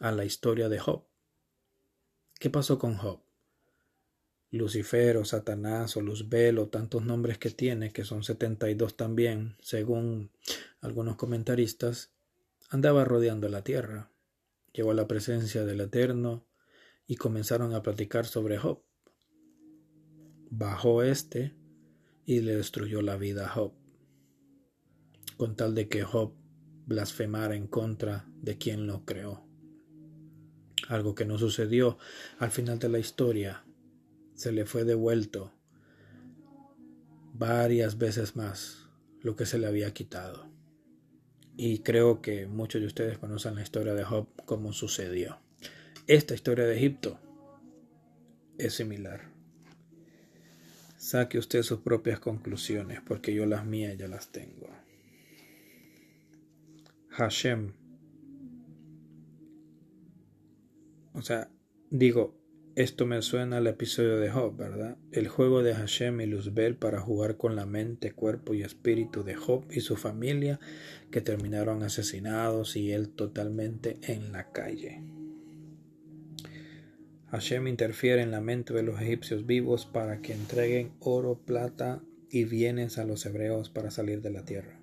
a la historia de Job. ¿Qué pasó con Job? Lucifer o Satanás o Luzbel o tantos nombres que tiene, que son 72 también, según algunos comentaristas, andaba rodeando la tierra. Llegó a la presencia del Eterno y comenzaron a platicar sobre Job. Bajó éste y le destruyó la vida a Job, con tal de que Job blasfemara en contra de quien lo creó. Algo que no sucedió al final de la historia. Se le fue devuelto varias veces más lo que se le había quitado. Y creo que muchos de ustedes conocen la historia de Job, cómo sucedió. Esta historia de Egipto es similar. Saque usted sus propias conclusiones, porque yo las mías ya las tengo. Hashem. O sea, digo, esto me suena al episodio de Job, ¿verdad? El juego de Hashem y Luzbel para jugar con la mente, cuerpo y espíritu de Job y su familia que terminaron asesinados y él totalmente en la calle. Hashem interfiere en la mente de los egipcios vivos para que entreguen oro, plata y bienes a los hebreos para salir de la tierra.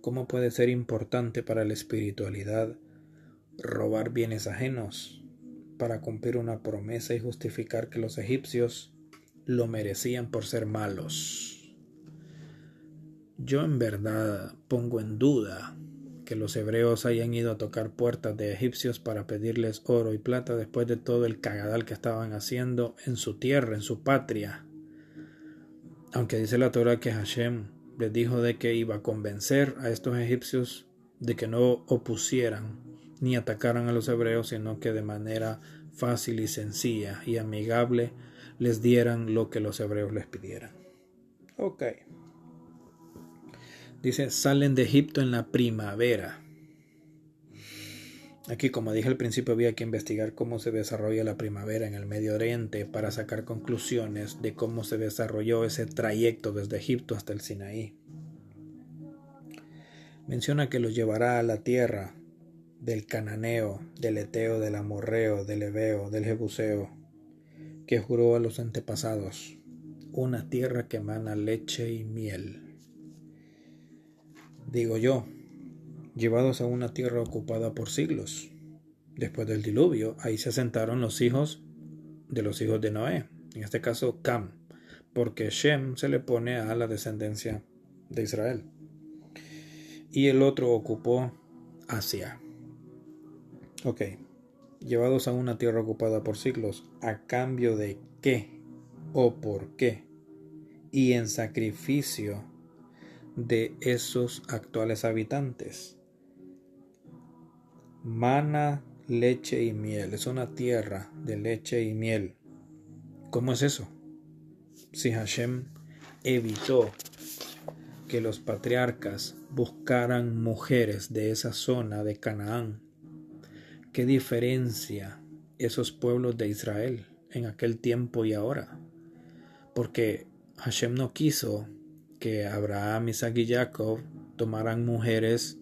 ¿Cómo puede ser importante para la espiritualidad robar bienes ajenos? para cumplir una promesa y justificar que los egipcios lo merecían por ser malos. Yo en verdad pongo en duda que los hebreos hayan ido a tocar puertas de egipcios para pedirles oro y plata después de todo el cagadal que estaban haciendo en su tierra, en su patria. Aunque dice la Torah que Hashem les dijo de que iba a convencer a estos egipcios de que no opusieran ni atacaran a los hebreos, sino que de manera fácil y sencilla y amigable les dieran lo que los hebreos les pidieran. Ok. Dice, salen de Egipto en la primavera. Aquí, como dije al principio, había que investigar cómo se desarrolla la primavera en el Medio Oriente para sacar conclusiones de cómo se desarrolló ese trayecto desde Egipto hasta el Sinaí. Menciona que los llevará a la tierra del cananeo, del eteo, del amorreo, del ebeo, del jebuseo, que juró a los antepasados, una tierra que emana leche y miel. Digo yo, llevados a una tierra ocupada por siglos. Después del diluvio, ahí se asentaron los hijos de los hijos de Noé, en este caso Cam, porque Shem se le pone a la descendencia de Israel. Y el otro ocupó Asia. Ok, llevados a una tierra ocupada por siglos, ¿a cambio de qué o por qué? Y en sacrificio de esos actuales habitantes. Mana, leche y miel. Es una tierra de leche y miel. ¿Cómo es eso? Si Hashem evitó que los patriarcas buscaran mujeres de esa zona de Canaán, ¿qué diferencia esos pueblos de Israel en aquel tiempo y ahora? Porque Hashem no quiso que Abraham, Isaac y Jacob tomaran mujeres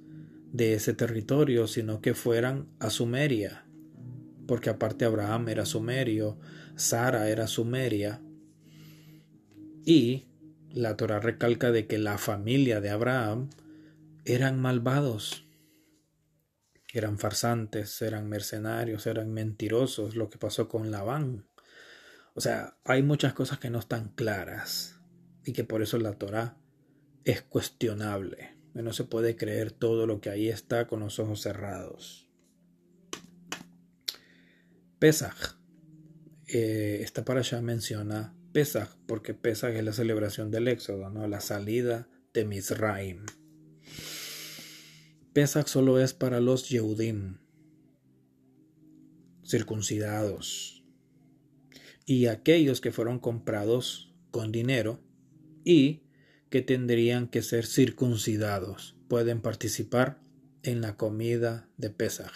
de ese territorio, sino que fueran a Sumeria, porque aparte Abraham era sumerio, Sara era sumeria, y la Torah recalca de que la familia de Abraham eran malvados, eran farsantes, eran mercenarios, eran mentirosos, lo que pasó con Labán. O sea, hay muchas cosas que no están claras y que por eso la Torah es cuestionable. No se puede creer todo lo que ahí está con los ojos cerrados. Pesach. Eh, esta para allá menciona Pesach, porque Pesach es la celebración del Éxodo, ¿no? la salida de Misraim. Pesach solo es para los Yehudim, circuncidados, y aquellos que fueron comprados con dinero y que tendrían que ser circuncidados. Pueden participar en la comida de Pesach.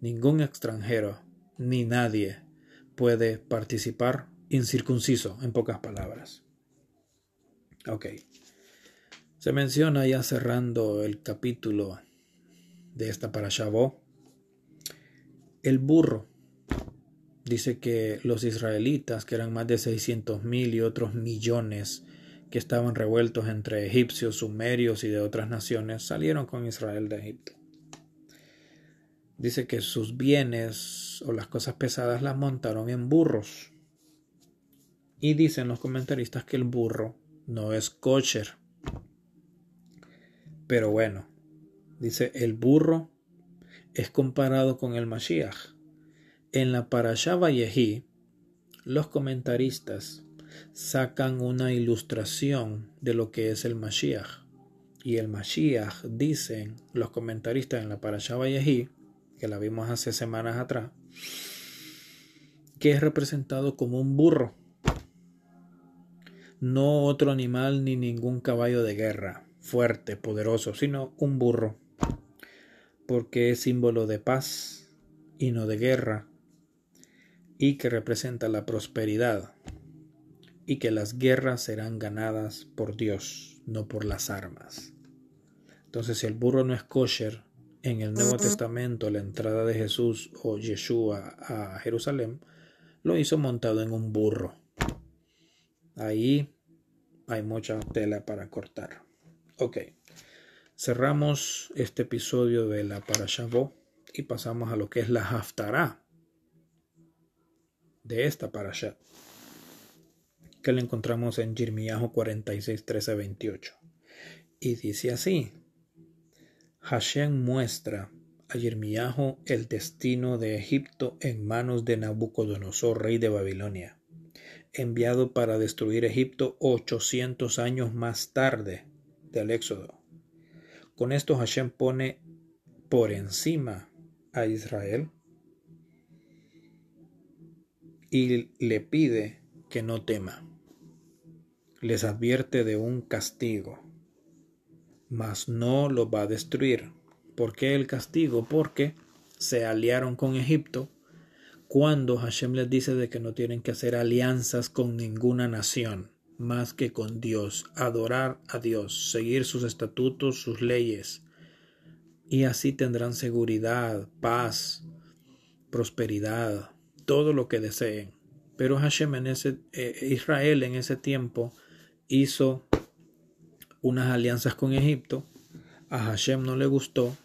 Ningún extranjero ni nadie puede participar incircunciso, en pocas palabras. Ok. Se menciona ya cerrando el capítulo de esta para Shabbat, el burro. Dice que los israelitas, que eran más de 600 mil y otros millones, que estaban revueltos entre egipcios, sumerios y de otras naciones, salieron con Israel de Egipto. Dice que sus bienes o las cosas pesadas las montaron en burros. Y dicen los comentaristas que el burro no es kosher. Pero bueno, dice el burro es comparado con el Mashiach. En la Parashá Vallejí, los comentaristas sacan una ilustración de lo que es el Mashiach. Y el Mashiach, dicen los comentaristas en la Parashá Vallejí, que la vimos hace semanas atrás, que es representado como un burro. No otro animal ni ningún caballo de guerra, fuerte, poderoso, sino un burro. Porque es símbolo de paz y no de guerra, y que representa la prosperidad y que las guerras serán ganadas por Dios, no por las armas. Entonces, si el burro no es kosher, en el Nuevo Testamento la entrada de Jesús o Yeshua a Jerusalén lo hizo montado en un burro. Ahí hay mucha tela para cortar. Ok, cerramos este episodio de la Parashavó y pasamos a lo que es la Haftarah de esta Parashat que le encontramos en Jeremías 46, 13, 28. Y dice así: Hashem muestra a Jeremías el destino de Egipto en manos de Nabucodonosor, rey de Babilonia, enviado para destruir Egipto 800 años más tarde del Éxodo. Con esto Hashem pone por encima a Israel y le pide que no tema les advierte de un castigo, mas no lo va a destruir. ¿Por qué el castigo? Porque se aliaron con Egipto cuando Hashem les dice de que no tienen que hacer alianzas con ninguna nación más que con Dios, adorar a Dios, seguir sus estatutos, sus leyes, y así tendrán seguridad, paz, prosperidad, todo lo que deseen Pero Hashem en ese, eh, Israel en ese tiempo hizo unas alianzas con Egipto. A Hashem no le gustó.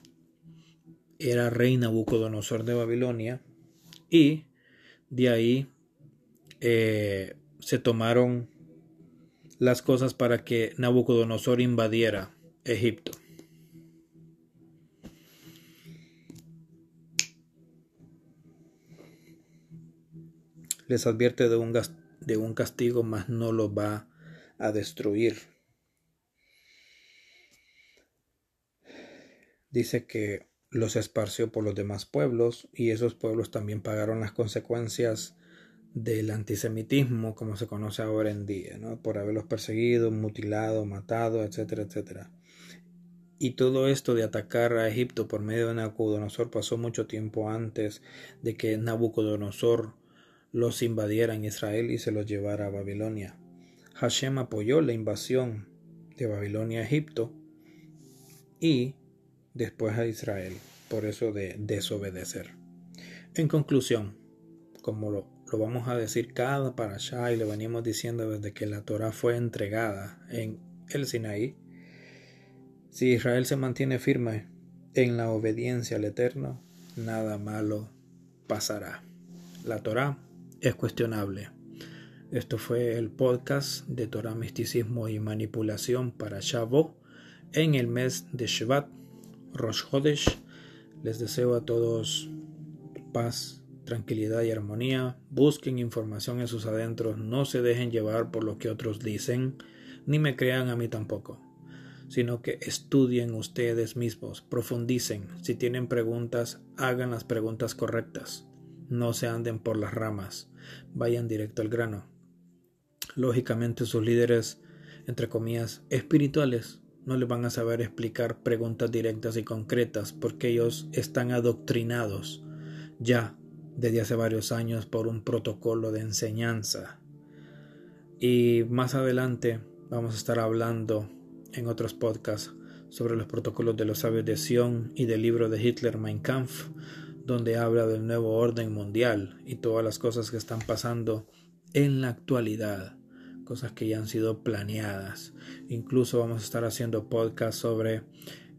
Era rey Nabucodonosor de Babilonia. Y de ahí eh, se tomaron las cosas para que Nabucodonosor invadiera Egipto. Les advierte de un, de un castigo, mas no lo va a destruir. Dice que los esparció por los demás pueblos y esos pueblos también pagaron las consecuencias del antisemitismo como se conoce ahora en día, ¿no? por haberlos perseguido, mutilado, matado, etcétera, etcétera. Y todo esto de atacar a Egipto por medio de Nabucodonosor pasó mucho tiempo antes de que Nabucodonosor los invadiera en Israel y se los llevara a Babilonia. Hashem apoyó la invasión de Babilonia a Egipto y después a Israel, por eso de desobedecer. En conclusión, como lo lo vamos a decir cada para allá y lo venimos diciendo desde que la Torah fue entregada en el Sinaí. Si Israel se mantiene firme en la obediencia al Eterno, nada malo pasará. La Torah es cuestionable. Esto fue el podcast de Torah, Misticismo y Manipulación para Shavuot en el mes de Shevat, Rosh Hodesh. Les deseo a todos paz tranquilidad y armonía, busquen información en sus adentros, no se dejen llevar por lo que otros dicen, ni me crean a mí tampoco, sino que estudien ustedes mismos, profundicen, si tienen preguntas, hagan las preguntas correctas, no se anden por las ramas, vayan directo al grano. Lógicamente sus líderes, entre comillas, espirituales, no les van a saber explicar preguntas directas y concretas porque ellos están adoctrinados ya desde hace varios años por un protocolo de enseñanza. Y más adelante vamos a estar hablando en otros podcasts sobre los protocolos de los sabios de Sion y del libro de Hitler Mein Kampf, donde habla del nuevo orden mundial y todas las cosas que están pasando en la actualidad, cosas que ya han sido planeadas. Incluso vamos a estar haciendo podcasts sobre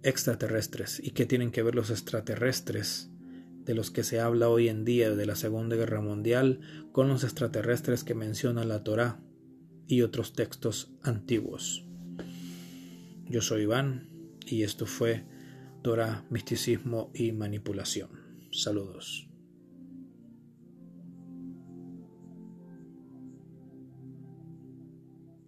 extraterrestres y qué tienen que ver los extraterrestres de los que se habla hoy en día de la Segunda Guerra Mundial con los extraterrestres que menciona la Torá y otros textos antiguos. Yo soy Iván y esto fue Torah, Misticismo y Manipulación. Saludos.